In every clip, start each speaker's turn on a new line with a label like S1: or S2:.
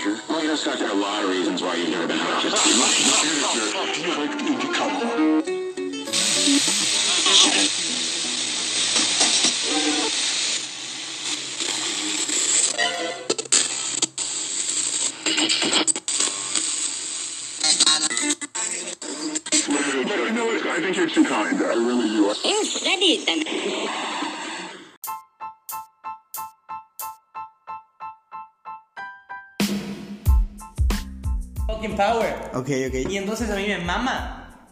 S1: manager? Well, you know, Scott, there are a lot of reasons why you've never been a manager.
S2: Do you like the indie color? You know what? I think you're too kind. I really do.
S3: You studied them.
S4: Power.
S5: Ok, ok.
S4: Y entonces a mí me mama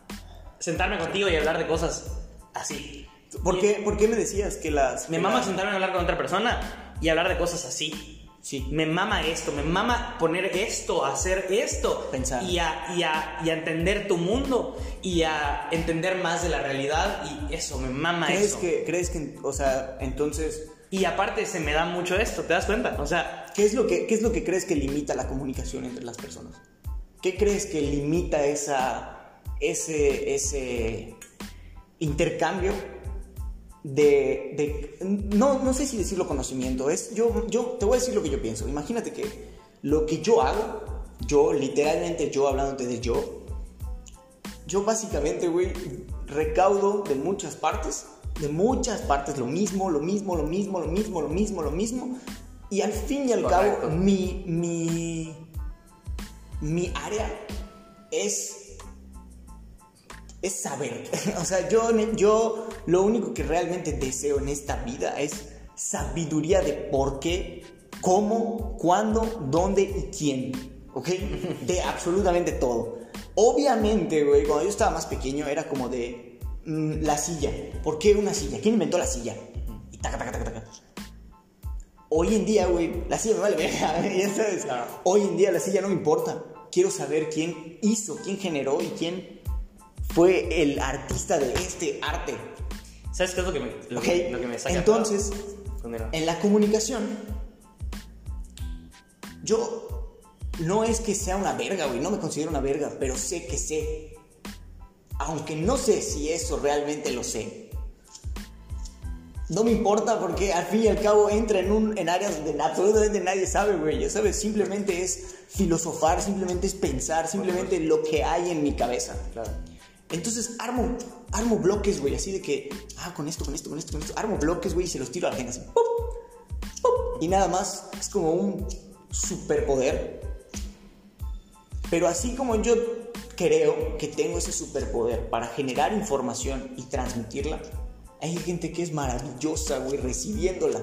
S4: sentarme contigo y hablar de cosas así.
S5: ¿Por qué, ¿Por qué me decías que las...
S4: Me
S5: que
S4: mama
S5: las-
S4: sentarme a hablar con otra persona y hablar de cosas así.
S5: Sí.
S4: Me mama esto, me mama poner esto, hacer esto.
S5: Pensar.
S4: Y a, y a- y a entender tu mundo y a entender más de la realidad y eso, me mama
S5: ¿Crees
S4: eso.
S5: que, ¿Crees que, o sea, entonces,
S4: Y aparte se me da mucho esto, ¿te das cuenta? O sea,
S5: ¿qué es, lo que, qué es lo que crees que limita la comunicación entre las personas? ¿Qué crees que limita esa, ese, ese intercambio de, de- no, no sé si decirlo conocimiento, es, yo, yo te voy a decir lo que yo pienso. Imagínate que lo que yo hago, yo, literalmente yo hablándote de yo, yo básicamente, güey, recaudo de muchas partes, de muchas partes lo mismo, lo mismo, lo mismo, lo mismo, lo mismo, lo mismo. Y al fin y al
S4: Correcto.
S5: cabo, mi, mi, mi área es, es saber. o sea, yo, yo lo único que realmente deseo en esta vida es sabiduría de por qué, cómo, cuándo, dónde y quién. ¿Ok? De absolutamente todo. Obviamente, güey, cuando yo estaba más pequeño era como de mm, la silla. ¿Por qué una silla? ¿Quién inventó la silla? Y taca, taca, taca, taca. Hoy en día, güey, la silla me vale verga, ya sabes.
S4: Claro.
S5: Hoy en día la silla no me importa. Quiero saber quién hizo, quién generó y quién fue el artista de este arte.
S4: ¿sabes qué es lo que me, lo que, lo que me saca?
S5: Entonces, en la comunicación, yo no es que sea una verga, güey, no me considero una verga, pero sé que sé. Aunque no sé si eso realmente lo sé. No me importa porque al fin y al cabo entra en, un, en áreas donde absolutamente nadie sabe, güey. Ya sabes, simplemente es filosofar, simplemente es pensar, simplemente lo que hay en mi cabeza.
S4: Claro.
S5: Entonces armo, armo bloques, güey, así de que, ah, con esto, con esto, con esto, con esto. Armo bloques, güey, y se los tiro a la gente así. ¡pum! ¡pum! Y nada más, es como un superpoder. Pero así como yo creo que tengo ese superpoder para generar información y transmitirla, hay gente que es maravillosa, güey, recibiéndola.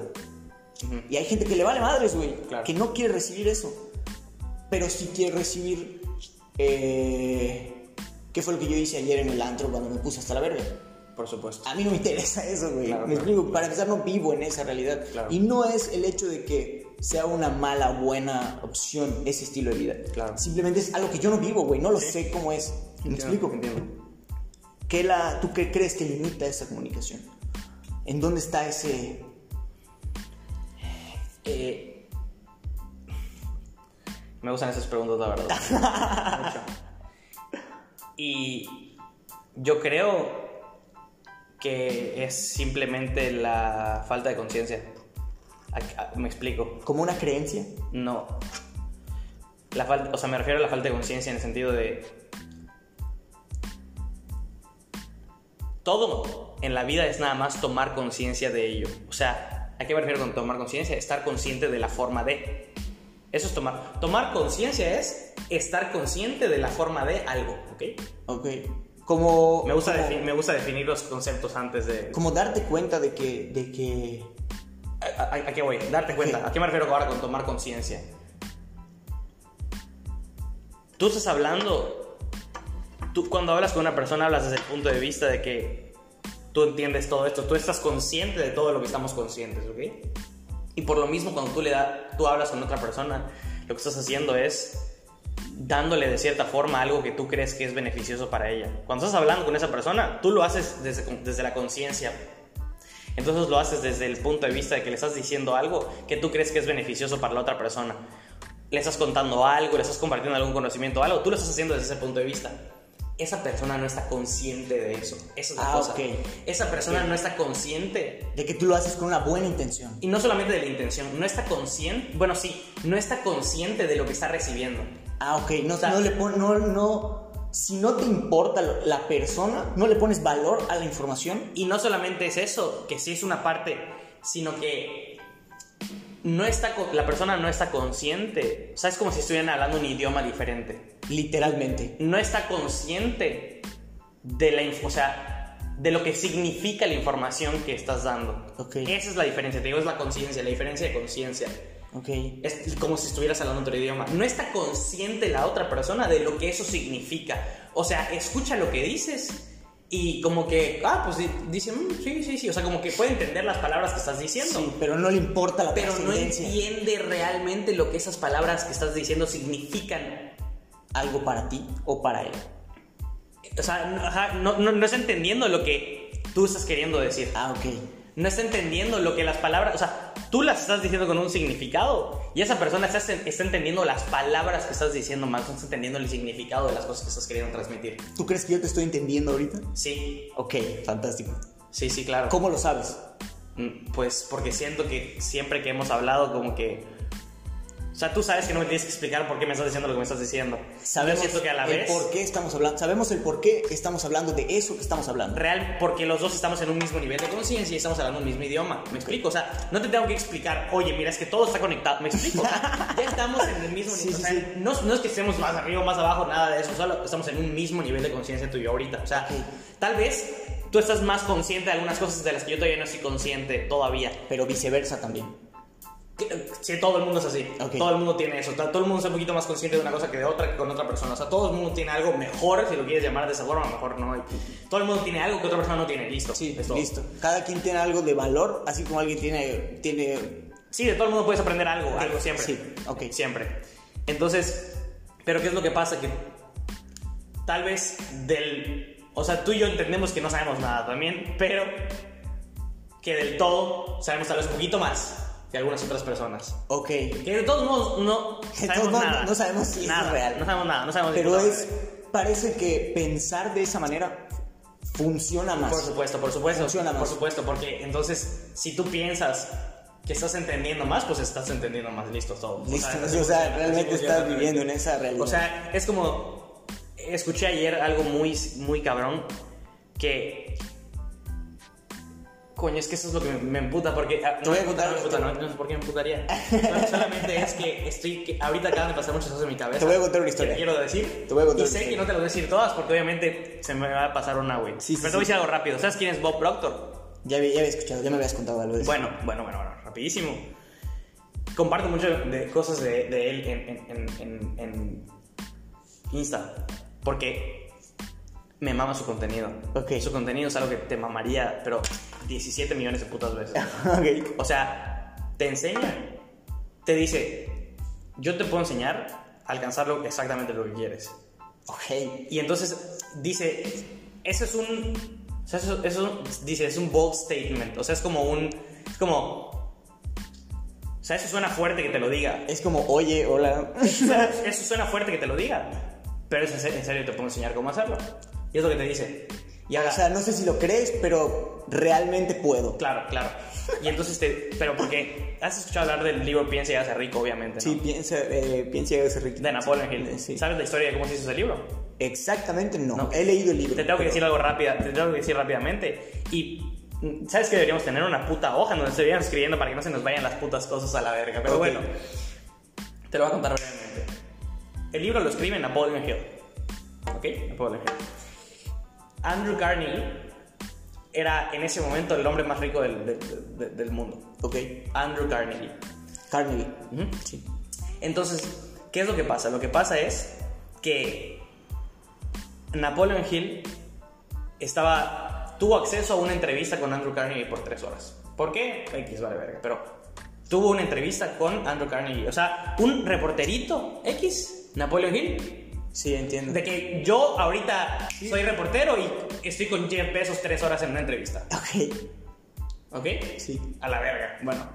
S5: Y hay gente que le vale madres, güey,
S4: Claro.
S5: que no quiere recibir eso. Pero sí quiere recibir... eh, ¿Qué fue lo que yo hice ayer en el antro cuando me puse hasta la verga?
S4: Por supuesto.
S5: A mí no me interesa eso, güey.
S4: Claro,
S5: me
S4: claro.
S5: explico, para empezar no vivo en esa realidad.
S4: Claro.
S5: Y no es el hecho de que sea una mala, buena opción ese estilo de vida.
S4: Claro.
S5: Simplemente es algo que yo no vivo, güey. No lo sé cómo es. ¿Me
S4: Entiendo,
S5: explico?
S4: entiendo.
S5: ¿Qué la, ¿Tú qué crees que limita esa comunicación? ¿En dónde está ese...
S4: Eh, me gustan esas preguntas, la verdad. Mucho. Y yo creo que es simplemente la falta de conciencia. Me explico.
S5: como una creencia?
S4: No. La falta, o sea, me refiero a la falta de conciencia en el sentido de. Todo en la vida es nada más tomar conciencia de ello. O sea, ¿a qué me refiero con tomar conciencia? Estar consciente de la forma de. Eso es tomar. Tomar conciencia es estar consciente de la forma de algo, ¿ok?
S5: Ok. Como...
S4: Me gusta,
S5: como,
S4: me gusta definir los conceptos antes de.
S5: como darte cuenta de que... De que
S4: ¿A, a- a qué voy? Darte cuenta. ¿A qué me refiero ahora con tomar conciencia? Tú estás hablando. Tú cuando hablas con una persona hablas desde el punto de vista de que tú entiendes todo esto. Tú estás consciente de todo lo que estamos conscientes, ¿ok? Y por lo mismo cuando tú le da, tú hablas con otra persona, lo que estás haciendo es dándole de cierta forma algo que tú crees que es beneficioso para ella. Cuando estás hablando con esa persona, tú lo haces desde, desde la conciencia entonces lo haces desde el punto de vista de que le estás diciendo algo que tú crees que es beneficioso para la otra persona. Le estás contando algo, le estás compartiendo algún conocimiento, algo, tú lo estás haciendo desde ese punto de vista. Esa persona no está consciente de eso. Esa es la
S5: Ah,
S4: cosa.
S5: ok.
S4: Esa persona no está consciente
S5: De que tú lo haces con una buena intención.
S4: y no solamente de la intención, no está consciente, bueno, sí, no está consciente de lo que está recibiendo.
S5: Ah, ok. No,
S4: O sea-
S5: no le pon, no, no. Si no te importa la persona, no le pones valor a la información.
S4: Y no solamente es eso, que sí es una parte, sino que no está, la persona no está consciente. O sea, es como si estuvieran hablando un idioma diferente.
S5: Literalmente.
S4: No está consciente de la, o sea, de lo que significa la información que estás dando.
S5: Ok.
S4: Esa es la diferencia, te digo, es la conciencia, la diferencia de conciencia.
S5: Ok.
S4: Es como si estuvieras hablando otro idioma. No está consciente la otra persona de lo que eso significa. O sea, escucha lo que dices y como que, ah, pues di- dice, "Mm, sí, sí, sí. O sea, como que puede entender las palabras que estás diciendo.
S5: Sí, pero no le importa la
S4: Pero no entiende realmente lo que esas palabras que estás diciendo significan.
S5: Algo para ti o para él.
S4: O sea, no, no, no está entendiendo lo que tú estás queriendo decir.
S5: Ah, ok.
S4: no está entendiendo lo que las palabras, o sea, tú las estás diciendo con un significado y esa persona está, está entendiendo las palabras que estás diciendo más, no está entendiendo el significado de las cosas que estás queriendo transmitir.
S5: ¿Tú crees que yo te estoy entendiendo ahorita?
S4: Sí,
S5: Ok, fantástico.
S4: sí, sí, claro.
S5: ¿Cómo lo sabes?
S4: Mm, Pues porque siento que siempre que hemos hablado como que... O sea, tú sabes que no me tienes que explicar por qué me estás diciendo lo que me estás diciendo.
S5: Sabemos
S4: Yo que a la
S5: el
S4: vez...
S5: por qué estamos hablando. Sabemos el por qué estamos hablando de eso que estamos hablando.
S4: Real, porque los dos estamos en un mismo nivel de conciencia y estamos hablando un mismo idioma. ¿Me explico? O sea, no te tengo que explicar, oye, mira, es que todo está conectado. ¿Me explico? O sea, ya estamos en el mismo nivel.
S5: sí,
S4: o sea,
S5: sí.
S4: No, no es que estemos más arriba o más abajo, nada de eso. Solo estamos en un mismo nivel de conciencia tú y yo ahorita. O sea, tal vez tú estás más consciente de algunas cosas de las que yo todavía no estoy consciente todavía.
S5: Pero viceversa también.
S4: Sí, todo el mundo es así.
S5: Ok.
S4: Todo el mundo tiene eso. Todo el mundo es un poquito más consciente de una cosa que de otra que con otra persona. O sea, todo el mundo tiene algo mejor, si lo quieres llamar de esa forma, mejor no. Todo el mundo tiene algo que otra persona no tiene. Listo.
S5: Sí,
S4: Es todo.
S5: listo. Cada quien tiene algo de valor, así como alguien tiene, tiene
S4: Sí, de todo el mundo puedes aprender algo, algo siempre.
S5: Sí, ok.
S4: Siempre. Entonces, pero ¿qué es lo que pasa? Que tal vez del... O sea, tú y yo entendemos que no sabemos nada también, pero que del todo sabemos tal vez un poquito más que algunas otras personas.
S5: Ok.
S4: Que de todos modos no sabemos
S5: modos,
S4: nada.
S5: no sabemos si
S4: nada,
S5: es real.
S4: No sabemos nada, no sabemos
S5: Pero
S4: puta
S5: es. Parece que pensar de esa manera funciona más.
S4: Por supuesto, por supuesto.
S5: Funciona
S4: por
S5: más.
S4: supuesto, porque entonces si tú piensas que estás entendiendo más, pues estás entendiendo más, listo, todo.
S5: Listo, o sea, realmente estás viviendo en esa realidad.
S4: O sea, es como. Escuché ayer algo muy, muy cabrón. Que. Coño, es que eso es lo que me, emputa porque. ah,
S5: Te voy a
S4: no,
S5: contar
S4: no me emputa, no, no sé por qué me emputaría. Solo- solamente es que estoy. Que ahorita acaban de pasar muchas cosas en mi cabeza.
S5: Te voy a contar una historia.
S4: Que quiero decir.
S5: Te voy a contar
S4: Y sé que no te lo voy a decir todas porque obviamente se me va a pasar una, güey.
S5: Sí, sí,
S4: Pero te voy a decir algo rápido. ¿Sabes quién es Bob Proctor?
S5: ya, había, ya había escuchado, ya me habías contado algo de eso.
S4: Bueno, bueno, bueno, bueno, rapidísimo. Comparto mucho de cosas de, de él en, en- en- en- en Insta. Porque me mama su contenido.
S5: Ok.
S4: Su contenido es algo que te mamaría, pero 17 millones de putas veces.
S5: ok.
S4: O sea, te enseña, te dice, yo te puedo enseñar a alcanzar lo, exactamente lo que quieres.
S5: Ok.
S4: Y entonces dice, eso es un, o sea, eso, eso dice, es un bold statement, o sea, es como un, es como, o sea, eso suena fuerte que te lo diga,
S5: Es como, oye, hola.
S4: O sea, eso suena fuerte que te lo diga, pero es en serio, en serio te puedo enseñar cómo hacerlo. Y es lo que te dice. Y
S5: O sea, no sé si lo crees, pero realmente puedo.
S4: claro, claro. Y entonces te, pero porque has escuchado hablar del libro Piensa y hágase rico, obviamente, ¿no?
S5: Sí, piensa, eh, piensa y hágase rico.
S4: De Napoleon Hill.
S5: Sí.
S4: ¿Sabes la historia de cómo se hizo ese libro?
S5: Exactamente no.
S4: No.
S5: He leído el libro.
S4: Te tengo que decir algo rápida, te tengo que decir rápidamente. Y mm, sabes que deberíamos tener una puta hoja donde estuvieran escribiendo para que no se nos vayan las putas cosas a la verga. Pero
S5: Ok.
S4: bueno, te lo voy a contar brevemente. El libro lo escribe Napoleon Hill. ¿Ok? Napoleon Hill. Andrew Carnegie era en ese momento el hombre más rico del, del- del- del mundo.
S5: Ok.
S4: Andrew Carnegie.
S5: Carnegie. Sí.
S4: Entonces, ¿qué es lo que pasa? Lo que pasa es que Napoleon Hill estaba, tuvo acceso a una entrevista con Andrew Carnegie por tres horas. ¿Por qué? X vale verga, pero tuvo una entrevista con Andrew Carnegie. O sea, un reporterito X, Napoleon Hill,
S5: Sí, entiendo.
S4: de que yo ahorita soy reportero y estoy con Jeff Bezos tres horas en una entrevista.
S5: Ok.
S4: ¿Ok?
S5: Sí.
S4: A la verga. Bueno,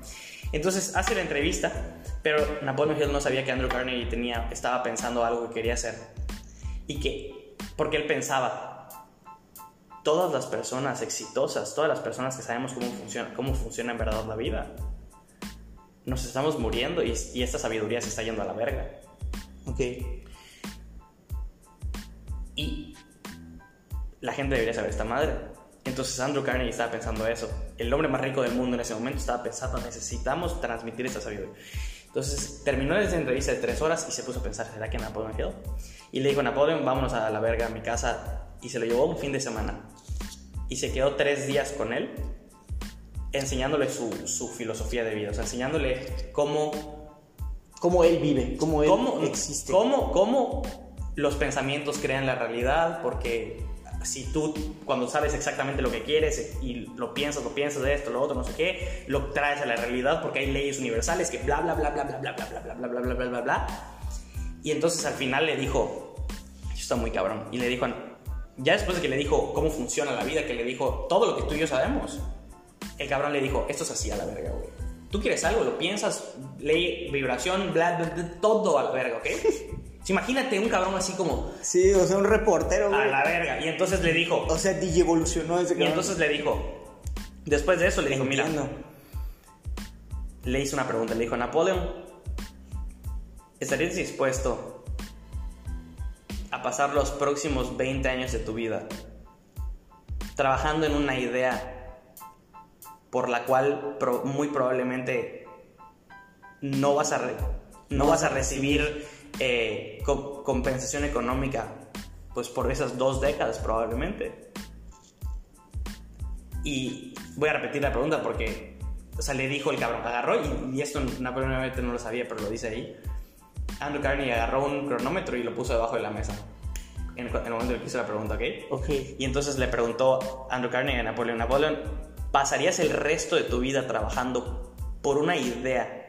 S4: entonces hace la entrevista, pero Napoleon Hill no sabía que Andrew Carnegie tenía, estaba pensando algo que quería hacer. Y que Porque él pensaba, todas las personas exitosas, todas las personas que sabemos cómo funciona, cómo funciona en verdad la vida, nos estamos muriendo y, y esta sabiduría se está yendo a la verga.
S5: Ok.
S4: Y la gente debería saber esta madre. Entonces Andrew Carnegie estaba pensando eso. El hombre más rico del mundo en ese momento estaba pensando, necesitamos transmitir esta sabiduría. Entonces terminó esa entrevista de tres horas y se puso a pensar, ¿será que Napoleon Hill? Y le dijo, Napoleon, vámonos a la verga a mi casa. Y se lo llevó un fin de semana. Y se quedó tres días con él, enseñándole su, su filosofía de vida, o sea, enseñándole cómo
S5: Cómo él vive, cómo él
S4: cómo
S5: existe.
S4: Cómo, cómo los pensamientos crean la realidad, porque si tú cuando sabes exactamente lo que quieres y lo piensas, lo piensas de esto, lo otro, no sé qué, lo traes a la realidad porque hay leyes universales que bla bla bla bla bla bla bla bla bla bla bla bla bla bla bla y entonces al final le dijo, esto está muy cabrón, y le dijo, ya después de que le dijo cómo funciona la vida, que le dijo todo lo que tú y yo sabemos, el cabrón le dijo, esto es así a la verga, güey. Tú quieres algo, lo piensas, ley, vibración, bla, bla, bla, todo a la verga, ¿ok? Imagínate un cabrón así como
S5: Sí, o sea, un reportero,
S4: a
S5: güey.
S4: la verga. Y entonces le dijo,
S5: O sea, DJ evolucionó ese
S4: y
S5: cabrón.
S4: entonces le dijo, después de eso le dijo, mira,
S5: Entiendo.
S4: le hizo una pregunta, le dijo, Napoleón, ¿estarías dispuesto a pasar los próximos 20 años de tu vida trabajando en una idea por la cual muy probablemente no vas a, no vas a recibir eh, co- compensación económica pues por esas dos décadas probablemente? Y voy a repetir la pregunta porque, o sea, le dijo el cabrón, agarró, y, y esto Napoleón obviamente no lo sabía, pero lo dice ahí. Andrew Carnegie agarró un cronómetro y lo puso debajo de la mesa. En el, en el momento en que hizo la pregunta, ¿ok?
S5: Ok.
S4: Y entonces le preguntó Andrew Carnegie a Napoleón, Napoleón, ¿pasarías el resto de tu vida trabajando por una idea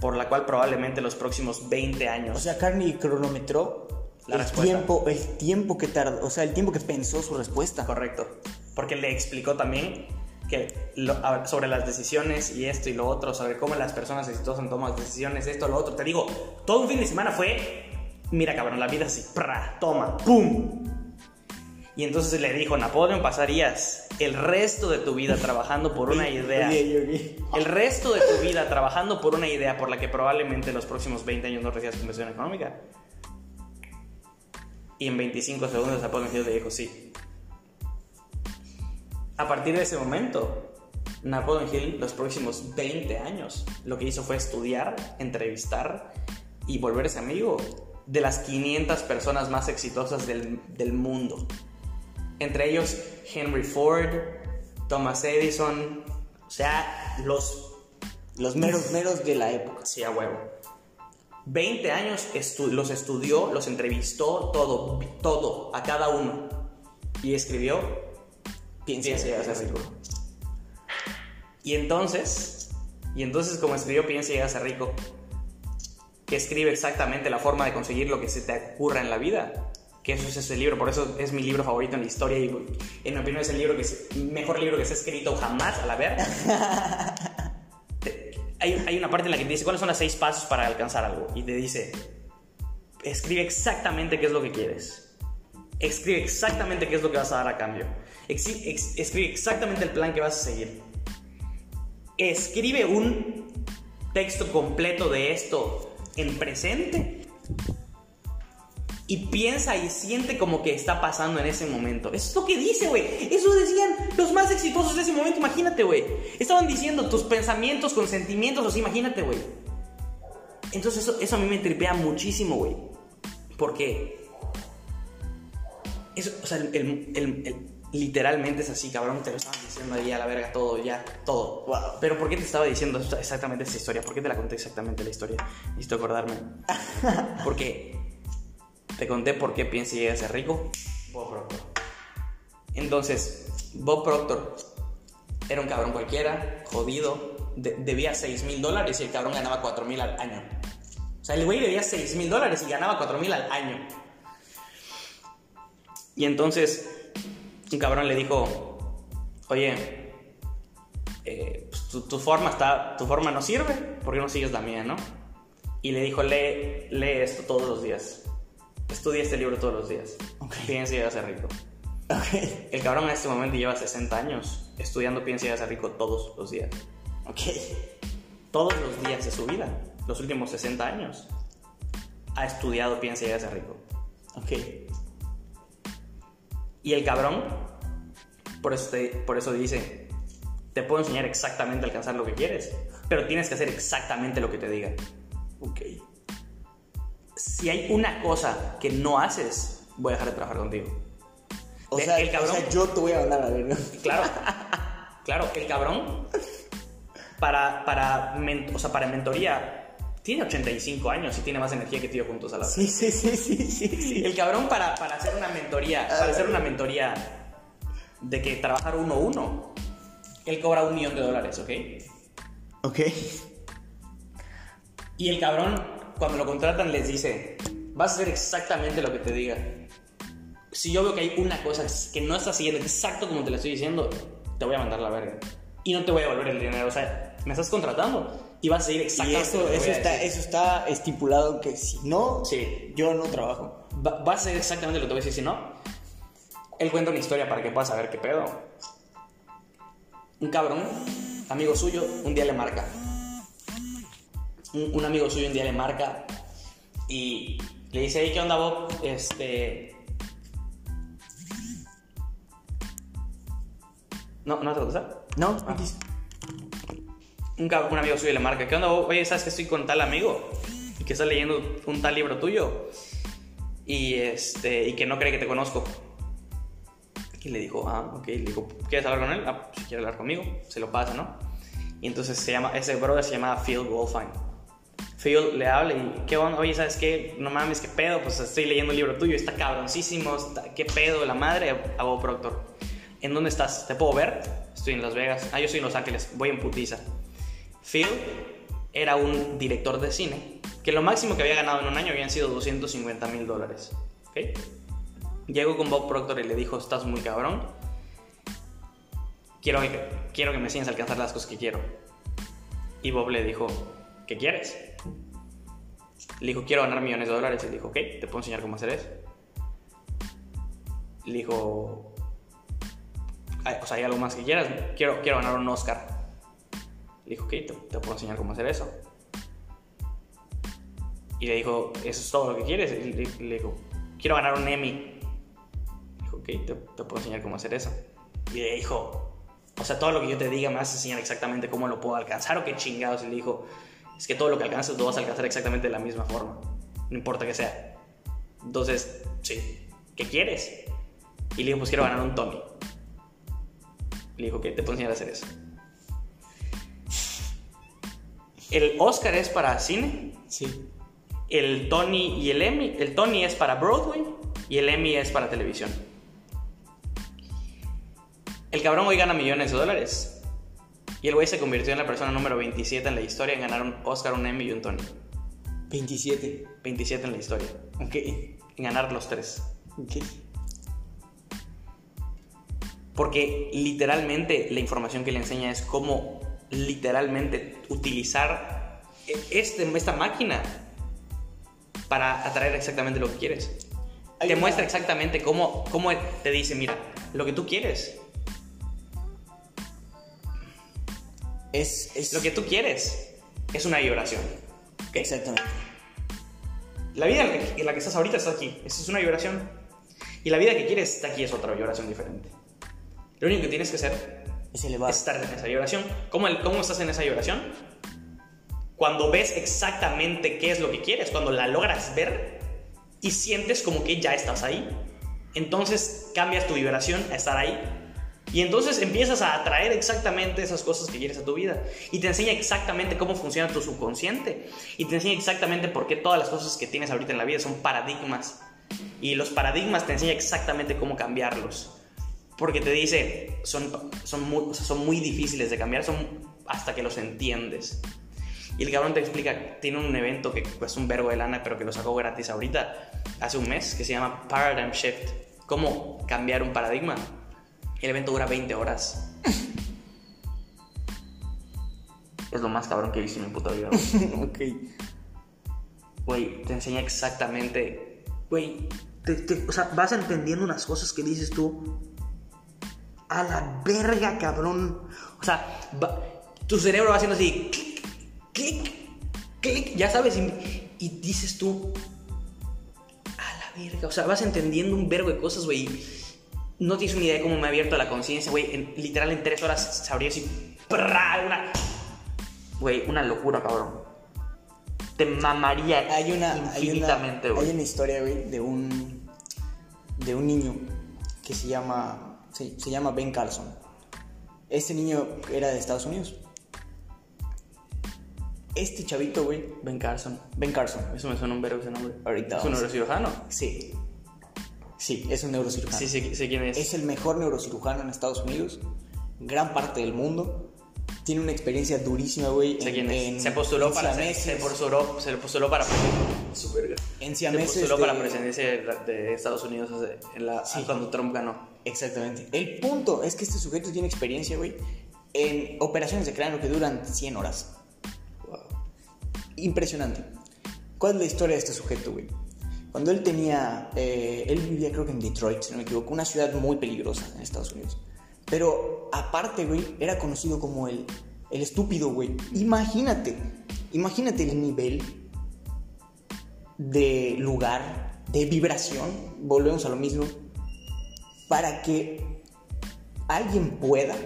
S4: por la cual probablemente los próximos 20 años...
S5: O sea, Carney cronometró
S4: La
S5: el
S4: respuesta.
S5: tiempo, el tiempo que tardó, o sea, el tiempo que pensó su respuesta.
S4: Correcto. Porque le explicó también que lo- a ver, sobre las decisiones y esto y lo otro, sobre cómo las personas exitosas toman decisiones, esto, lo otro. Te digo, todo un fin de semana fue, mira cabrón, la vida así, pra, toma, pum. Y entonces le dijo, Napoleón, pasarías el resto de tu vida trabajando por una idea. El resto de tu vida trabajando por una idea por la que probablemente en los próximos 20 años no recibas compensación económica. Y en 25 segundos Napoleón Hill le dijo sí. A partir de ese momento, Napoleon Hill, los próximos 20 años, lo que hizo fue estudiar, entrevistar y volverse amigo de las 500 personas más exitosas del, del mundo. Entre ellos Henry Ford, Thomas Edison, o sea, los...
S5: Los meros meros de la época.
S4: Sí, a huevo. 20 años estu- los estudió, los entrevistó, todo, todo, a cada uno. Y escribió
S5: Piensa
S4: y hágase rico. Y entonces, y entonces como escribió Piensa y hágase rico, que escribe exactamente la forma de conseguir lo que se te ocurra en la vida. Que eso es ese libro, por eso es mi libro favorito en la historia y en mi opinión es el libro que es, mejor libro que se ha escrito jamás a la verga. Hay, hay una parte en la que te dice cuáles son los seis pasos para alcanzar algo y te dice, escribe exactamente qué es lo que quieres. Escribe exactamente qué es lo que vas a dar a cambio. Escribe exactamente el plan que vas a seguir. Escribe un texto completo de esto en presente. Y piensa y siente como que está pasando en ese momento. Eso es lo que dice, güey. Eso decían los más exitosos de ese momento. Imagínate, güey. Estaban diciendo tus pensamientos con sentimientos. O sea, imagínate, güey. Entonces eso, eso a mí me tripea muchísimo, güey. Porque eso, o sea, el, el- literalmente es así, cabrón. Te lo estaban diciendo ahí a la verga todo, ya, todo.
S5: Wow.
S4: Pero ¿por qué te estaba diciendo exactamente esta historia? ¿Por qué te la conté exactamente la historia? Necesito acordarme. Porque te conté por qué piensa llegar a ser rico. Bob Proctor. Entonces, Bob Proctor era un cabrón cualquiera, jodido, de- debía 6 mil dólares y el cabrón ganaba 4 mil al año. O sea, el güey debía 6 mil dólares y ganaba 4 mil al año. Y entonces, un cabrón le dijo, oye, eh, pues, tu, tu forma está, tu forma no sirve, ¿por qué no sigues la mía, no? Y le dijo, lee, lee esto todos los días. Estudia este libro todos los días.
S5: Ok.
S4: Piensa y llega a ser rico. El cabrón en este momento lleva 60 años estudiando Piensa y llega a ser rico todos los días.
S5: Ok.
S4: Todos los días de su vida, los últimos 60 años, ha estudiado Piensa y llega a ser rico.
S5: Ok.
S4: Y el cabrón, por eso, te- por eso dice, te puedo enseñar exactamente a alcanzar lo que quieres, pero tienes que hacer exactamente lo que te diga.
S5: Ok.
S4: Si hay una cosa que no haces, voy a dejar de trabajar contigo.
S5: O
S4: De-
S5: sea,
S4: el cabrón-
S5: o sea, yo te voy a mandar a ver, ¿no?
S4: Claro, claro, el cabrón, para, para, o sea, para mentoría, tiene 85 años y tiene más energía que tío juntos a la vez.
S5: Sí, sí, sí, sí, sí, sí.
S4: El cabrón para, para hacer una mentoría, para hacer una mentoría de que trabajar uno a uno, él cobra un millón de dólares, ¿ok?
S5: Ok.
S4: Y el cabrón, cuando lo contratan, les dice, vas a hacer exactamente lo que te diga. Si yo veo que hay una cosa que no estás siguiendo exacto como te la estoy diciendo, te voy a mandar la verga. Y no te voy a devolver el dinero. O sea, me estás contratando y vas a seguir
S5: Y
S4: exactamente
S5: eso,
S4: lo que
S5: eso, está, eso está estipulado que si no,
S4: Sí.
S5: yo no trabajo.
S4: Va- vas a hacer exactamente lo que te voy a decir. Si no, él cuenta una historia para que puedas saber qué pedo. Un cabrón, amigo suyo, un día le marca. Un, un amigo suyo un día le marca y le dice, hey, ¿qué onda, Bob? Este... No, ¿no te contesta?
S5: ¿No?
S4: Ah. un, un amigo suyo le marca, ¿qué onda? Bob? Oye, ¿sabes que estoy con tal amigo? Y que está leyendo un tal libro tuyo. Y, este, y que no cree que te conozco. Y le dijo, ah, ok. Le dijo, ¿quieres hablar con él? Ah, pues, si quiere hablar conmigo, se lo pasa, ¿no? Y entonces se llama, ese brother se llama Phil Wolfine. Phil le habla y, ¿qué onda? Oye, ¿sabes qué? No mames, ¿qué pedo? Pues estoy leyendo un libro tuyo, está cabroncísimo, está- ¿qué pedo? La madre, a Bob Proctor. ¿En dónde estás? ¿Te puedo ver? Estoy en Las Vegas. Ah, yo estoy en Los Ángeles, voy en putiza. Phil era un director de cine que lo máximo que había ganado en un año habían sido 250 mil dólares. ¿ok? Llegó con Bob Proctor y le dijo, estás muy cabrón. Quiero que, quiero que me enseñes a alcanzar las cosas que quiero. Y Bob le dijo, ¿qué quieres? Le dijo, quiero ganar millones de dólares. Le dijo, ok, te puedo enseñar cómo hacer eso. Le dijo, "Ay, o sea, ¿hay algo más que quieras? Quiero, quiero ganar un Oscar. Le dijo, ok, te, puedo enseñar cómo hacer eso. Y le dijo, ¿eso es todo lo que quieres? Le dijo, quiero ganar un Emmy. Le dijo, ok, te, te puedo enseñar cómo hacer eso. Y le dijo, o sea, todo lo que yo te diga me vas a enseñar exactamente cómo lo puedo alcanzar o qué chingados. Y le dijo, es que todo lo que alcanzas lo vas a alcanzar exactamente de la misma forma. No importa que sea. Entonces, sí, ¿qué quieres? Y le dijo, pues quiero ganar un Tony. Le dijo, ok, te puedo enseñar a hacer eso. El Oscar es para cine,
S5: Sí.
S4: el Tony y el Emmy. El Tony es para Broadway y el Emmy es para televisión. El cabrón hoy gana millones de dólares. Y el güey se convirtió en la persona número 27 en la historia en ganar un Oscar, un Emmy y un Tony.
S5: 27.
S4: 27 en la historia.
S5: Ok.
S4: En ganar los tres.
S5: Ok.
S4: Porque literalmente la información que le enseña es cómo literalmente utilizar este, esta máquina para atraer exactamente lo que quieres.
S5: Hay
S4: te
S5: una-
S4: muestra exactamente cómo, cómo te dice, mira, lo que tú quieres,
S5: Es, es...
S4: lo que tú quieres es una vibración.
S5: Exactamente.
S4: La vida en la, que, en la que estás ahorita está aquí, esa es una vibración. Y la vida que quieres está aquí, es otra vibración diferente. Lo único que tienes que hacer
S5: Es elevar.
S4: estar en esa vibración. ¿Cómo, el- ¿Cómo estás en esa vibración? Cuando ves exactamente qué es lo que quieres, cuando la logras ver y sientes como que ya estás ahí. Entonces cambias tu vibración a estar ahí. Y entonces empiezas a atraer exactamente esas cosas que quieres a tu vida. Y te enseña exactamente cómo funciona tu subconsciente. Y te enseña exactamente por qué todas las cosas que tienes ahorita en la vida son paradigmas. Y los paradigmas te enseñan exactamente cómo cambiarlos. Porque te dice, son, son, muy, son muy difíciles de cambiar, son hasta que los entiendes. Y el cabrón te explica, tiene un evento que cuesta un vergo de lana, pero que lo sacó gratis ahorita, hace un mes, que se llama Paradigm Shift. Cómo cambiar un paradigma. El evento dura 20 horas. Es lo más cabrón que he visto en mi puta vida. güey.
S5: ok.
S4: Güey, te enseña exactamente
S5: güey, te- te- o sea, vas entendiendo unas cosas que dices tú. A la verga, cabrón.
S4: O sea, va- tu cerebro va haciendo así, clic, clic, clic, ya sabes, y, y dices tú, a la verga, o sea, vas entendiendo un verbo de cosas, güey. No tienes una idea de cómo me ha abierto la conciencia, güey. En- literal, en tres horas sabría así, ¡prá! una... Güey, una locura, cabrón. Te mamaría
S5: Hay una, hay una,
S4: infinitamente, güey.
S5: hay una historia, güey, de un, de un niño que se llama, se, se llama Ben Carlson. Este niño era de Estados Unidos. Este chavito, güey,
S4: Ben Carson.
S5: Ben Carlson.
S4: Eso me suena un verbo ese nombre.
S5: Ahorita
S4: ¿Es un neurocirujano?
S5: Sí. Sí, es un neurocirujano.
S4: Sí, sí, sé quién es.
S5: Es el mejor neurocirujano en Estados Unidos, gran parte del mundo. Tiene una experiencia durísima, güey.
S4: Sé
S5: en-
S4: quién es.
S5: en-
S4: se postuló
S5: en
S4: para se,
S5: siameses,
S4: se postuló, se postuló para su verga.
S5: en
S4: Se
S5: siameses
S4: postuló
S5: de-
S4: para presidencia de, de Estados Unidos hace- en la,
S5: Sí.
S4: cuando Trump ganó.
S5: Exactamente. El punto es que este sujeto tiene experiencia, güey, en operaciones de cráneo que duran 100 horas. Impresionante. ¿Cuál es la historia de este sujeto, güey? Cuando él tenía, eh, él vivía creo que en Detroit, si no me equivoco, una ciudad muy peligrosa en Estados Unidos. Pero aparte, güey, era conocido como el, el estúpido, güey. Imagínate, imagínate el nivel de lugar, de vibración, volvemos a lo mismo, para que alguien pueda,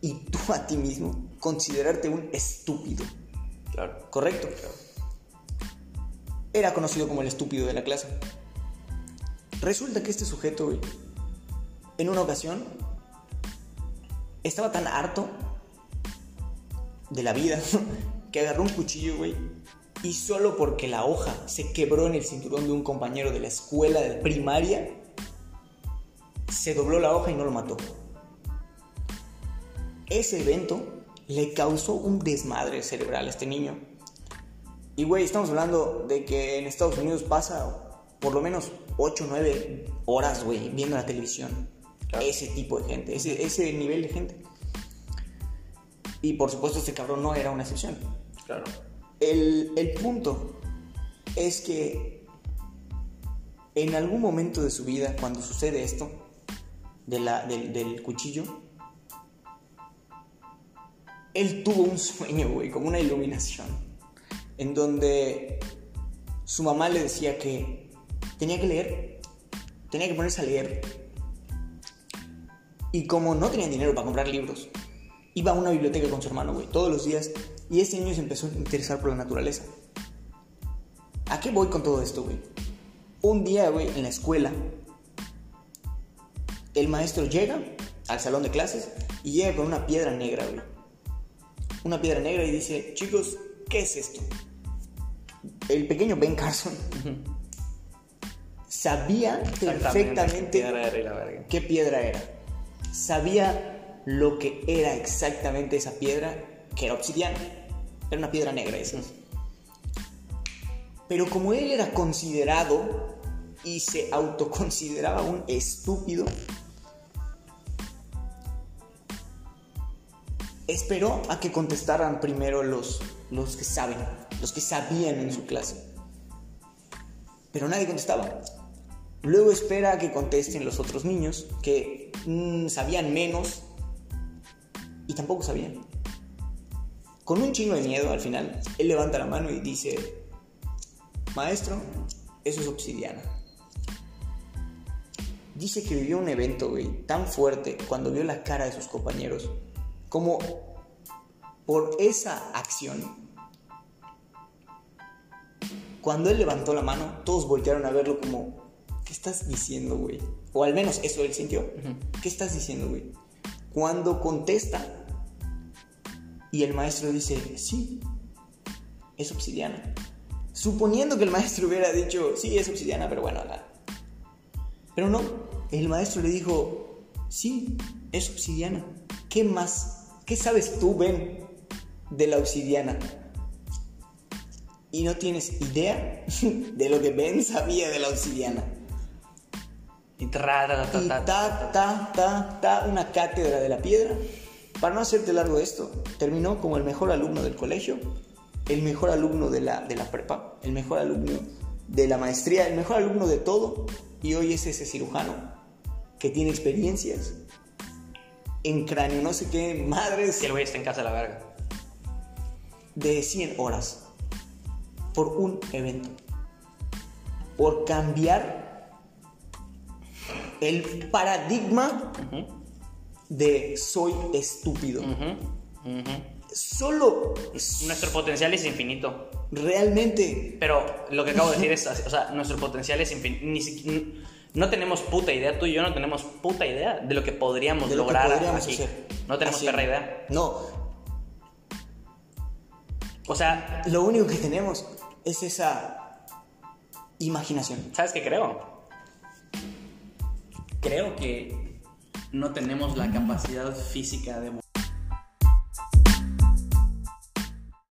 S5: y tú a ti mismo, considerarte un estúpido.
S4: Claro.
S5: ¿Correcto? Era conocido como el estúpido de la clase. Resulta que este sujeto, en una ocasión, estaba tan harto de la vida que agarró un cuchillo, güey, y solo porque la hoja se quebró en el cinturón de un compañero de la escuela de primaria, se dobló la hoja y no lo mató. Ese evento le causó un desmadre cerebral a este niño. Y güey, estamos hablando de que en Estados Unidos pasa por lo menos 8 o 9 horas, güey, viendo la televisión. Ese tipo de gente, ese, ese nivel de gente. Y por supuesto este cabrón no era una excepción.
S4: Claro.
S5: El, el punto es que en algún momento de su vida, cuando sucede esto, de la, del, del cuchillo, él tuvo un sueño, güey, como una iluminación, en donde su mamá le decía que tenía que leer, tenía que ponerse a leer. Y como no tenían dinero para comprar libros, iba a una biblioteca con su hermano, güey, todos los días. Y este niño se empezó a interesar por la naturaleza. ¿A qué voy con todo esto, güey? Un día, güey, en la escuela, el maestro llega al salón de clases y llega con una piedra negra, güey. Una piedra negra y dice, chicos, ¿qué es esto? El pequeño Ben Carson sabía perfectamente
S4: Piedra era y la verga.
S5: qué piedra era. Sabía lo que era exactamente esa piedra, que era obsidiana. Era una piedra negra esa. Pero como él era considerado y se autoconsideraba un estúpido, esperó a que contestaran primero los, los que saben, los que sabían en su clase. Pero nadie contestaba. Luego espera a que contesten los otros niños que mm, sabían menos y tampoco sabían. Con un chingo de miedo al final, él levanta la mano y dice, maestro, eso es obsidiana. Dice que vivió un evento, güey, tan fuerte cuando vio la cara de sus compañeros, como por esa acción. Cuando él levantó la mano, todos voltearon a verlo como, ¿qué estás diciendo, güey? O al menos eso él sintió. ¿Qué estás diciendo, güey? Cuando contesta y el maestro dice, sí, es obsidiana. Suponiendo que el maestro hubiera dicho, sí, es obsidiana, pero bueno, la... Pero no, el maestro le dijo, sí, es obsidiana. ¿Qué más? ¿Qué sabes tú, Ben, de la obsidiana? Y no tienes idea de lo que Ben sabía de la obsidiana.
S4: Y tra, ta, ta,
S5: Y
S4: ta,
S5: ta, ta, ta, ta, una cátedra de la piedra. Para no hacerte largo esto, terminó como el mejor alumno del colegio, el mejor alumno de la, de la prepa, el mejor alumno de la maestría, el mejor alumno de todo, y hoy es ese cirujano que tiene experiencias en cráneo, no sé qué, madres
S4: Que el güey está en casa de la verga.
S5: de 100 horas por un evento. Por cambiar el paradigma de soy estúpido. Solo
S4: Nuestro potencial es infinito.
S5: realmente
S4: Pero lo que acabo de decir es, o sea, nuestro potencial es infinito. No tenemos puta idea, tú y yo no tenemos puta idea de lo que podríamos
S5: de lo que
S4: lograr
S5: podríamos
S4: aquí.
S5: hacer.
S4: No tenemos perra idea.
S5: No,
S4: O sea,
S5: lo único que tenemos es esa imaginación.
S4: ¿sabes qué creo? Creo que no tenemos la capacidad física de